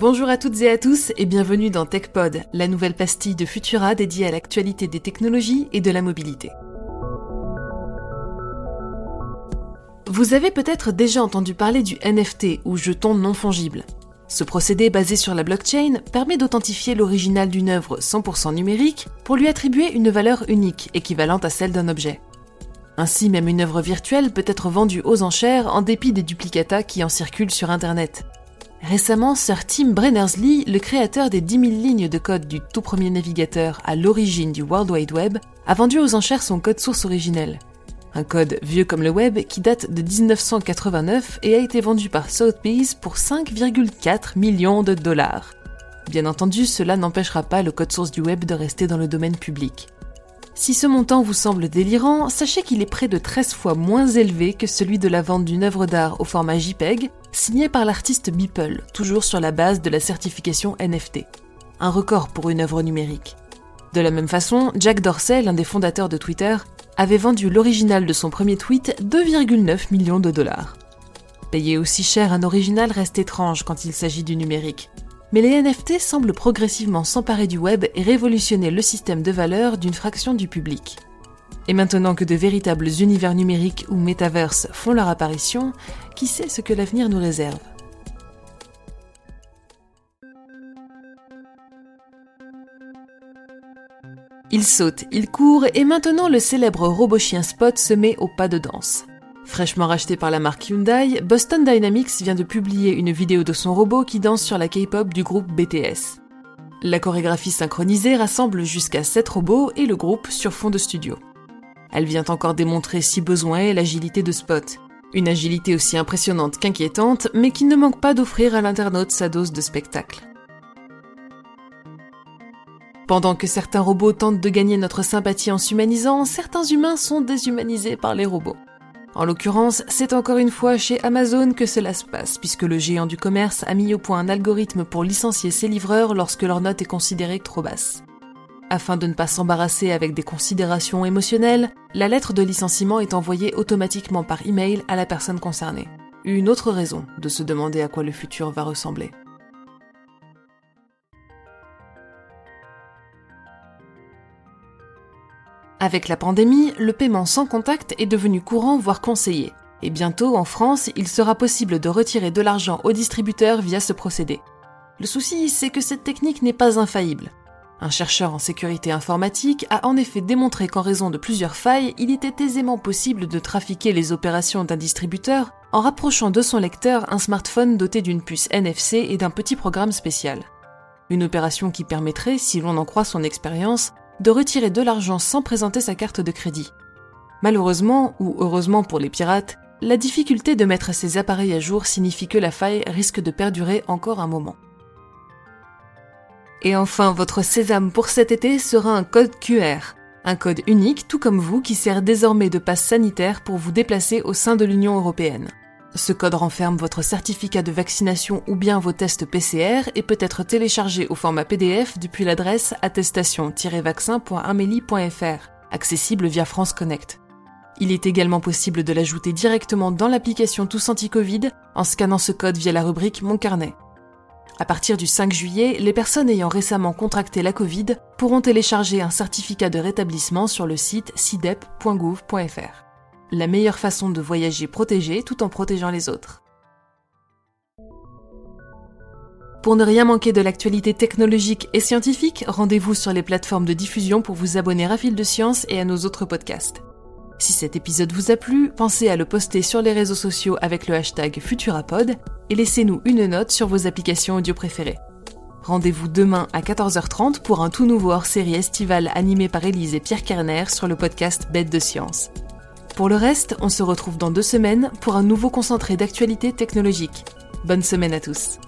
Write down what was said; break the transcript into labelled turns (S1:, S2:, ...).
S1: Bonjour à toutes et à tous et bienvenue dans TechPod, la nouvelle pastille de Futura dédiée à l'actualité des technologies et de la mobilité. Vous avez peut-être déjà entendu parler du NFT ou jeton non fongible. Ce procédé basé sur la blockchain permet d'authentifier l'original d'une œuvre 100% numérique pour lui attribuer une valeur unique équivalente à celle d'un objet. Ainsi, même une œuvre virtuelle peut être vendue aux enchères en dépit des duplicata qui en circulent sur Internet. Récemment, Sir Tim Berners-Lee, le créateur des 10 000 lignes de code du tout premier navigateur à l'origine du World Wide Web, a vendu aux enchères son code source originel. Un code vieux comme le web qui date de 1989 et a été vendu par Sotheby's pour 5,4 millions de dollars. Bien entendu, cela n'empêchera pas le code source du web de rester dans le domaine public. Si ce montant vous semble délirant, sachez qu'il est près de 13 fois moins élevé que celui de la vente d'une œuvre d'art au format JPEG, signée par l'artiste Beeple, toujours sur la base de la certification NFT. Un record pour une œuvre numérique. De la même façon, Jack Dorsey, l'un des fondateurs de Twitter, avait vendu l'original de son premier tweet 2,9 millions de dollars. Payer aussi cher un original reste étrange quand il s'agit du numérique, mais les NFT semblent progressivement s'emparer du web et révolutionner le système de valeur d'une fraction du public. Et maintenant que de véritables univers numériques ou métaverses font leur apparition, qui sait ce que l'avenir nous réserve? Il saute, il court et maintenant le célèbre robot chien Spot se met au pas de danse. Fraîchement racheté par la marque Hyundai, Boston Dynamics vient de publier une vidéo de son robot qui danse sur la K-pop du groupe BTS. La chorégraphie synchronisée rassemble jusqu'à 7 robots et le groupe sur fond de studio. Elle vient encore démontrer si besoin est l'agilité de Spot. Une agilité aussi impressionnante qu'inquiétante, mais qui ne manque pas d'offrir à l'internaute sa dose de spectacle. Pendant que certains robots tentent de gagner notre sympathie en s'humanisant, certains humains sont déshumanisés par les robots. En l'occurrence, c'est encore une fois chez Amazon que cela se passe, puisque le géant du commerce a mis au point un algorithme pour licencier ses livreurs lorsque leur note est considérée trop basse. Afin de ne pas s'embarrasser avec des considérations émotionnelles, la lettre de licenciement est envoyée automatiquement par email à la personne concernée. Une autre raison de se demander à quoi le futur va ressembler. Avec la pandémie, le paiement sans contact est devenu courant, voire conseillé. Et bientôt, en France, il sera possible de retirer de l'argent au distributeur via ce procédé. Le souci, c'est que cette technique n'est pas infaillible. Un chercheur en sécurité informatique a en effet démontré qu'en raison de plusieurs failles, il était aisément possible de trafiquer les opérations d'un distributeur en rapprochant de son lecteur un smartphone doté d'une puce NFC et d'un petit programme spécial. Une opération qui permettrait, si l'on en croit son expérience, de retirer de l'argent sans présenter sa carte de crédit. Malheureusement, ou heureusement pour les pirates, la difficulté de mettre ces appareils à jour signifie que la faille risque de perdurer encore un moment. Et enfin, votre sésame pour cet été sera un code QR, un code unique tout comme vous qui sert désormais de passe sanitaire pour vous déplacer au sein de l'Union européenne. Ce code renferme votre certificat de vaccination ou bien vos tests PCR et peut être téléchargé au format PDF depuis l'adresse attestation-vaccin.amélie.fr, accessible via France Connect. Il est également possible de l'ajouter directement dans l'application Tous Anti-Covid en scannant ce code via la rubrique Mon carnet. À partir du 5 juillet, les personnes ayant récemment contracté la Covid pourront télécharger un certificat de rétablissement sur le site cidep.gouv.fr la meilleure façon de voyager protégé tout en protégeant les autres. Pour ne rien manquer de l'actualité technologique et scientifique, rendez-vous sur les plateformes de diffusion pour vous abonner à Fil de Science et à nos autres podcasts. Si cet épisode vous a plu, pensez à le poster sur les réseaux sociaux avec le hashtag Futurapod et laissez-nous une note sur vos applications audio préférées. Rendez-vous demain à 14h30 pour un tout nouveau hors-série estivale animé par Élise et Pierre Kerner sur le podcast Bête de Science. Pour le reste, on se retrouve dans deux semaines pour un nouveau concentré d'actualité technologique. Bonne semaine à tous.